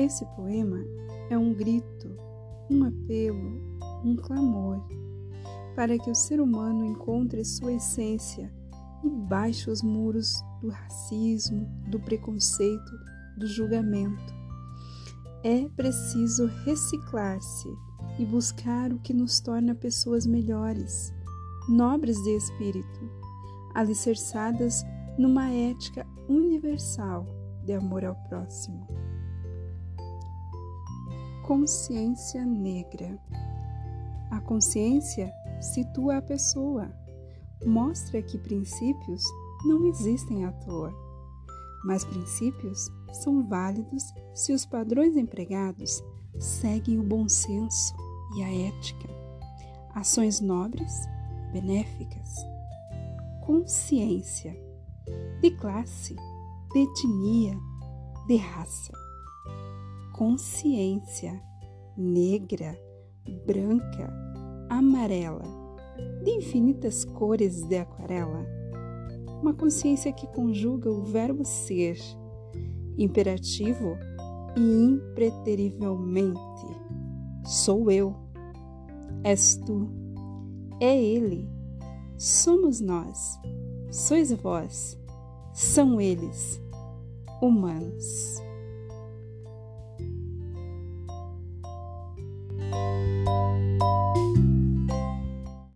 Esse poema é um grito, um apelo, um clamor para que o ser humano encontre sua essência e baixe os muros do racismo, do preconceito, do julgamento. É preciso reciclar-se e buscar o que nos torna pessoas melhores, nobres de espírito, alicerçadas numa ética universal de amor ao próximo. Consciência negra. A consciência situa a pessoa, mostra que princípios não existem à toa, mas princípios são válidos se os padrões empregados seguem o bom senso e a ética, ações nobres, benéficas. Consciência de classe, de etnia, de raça. Consciência negra, branca, amarela, de infinitas cores de aquarela. Uma consciência que conjuga o verbo ser, imperativo e impreterivelmente. Sou eu, és tu, é ele, somos nós, sois vós, são eles, humanos.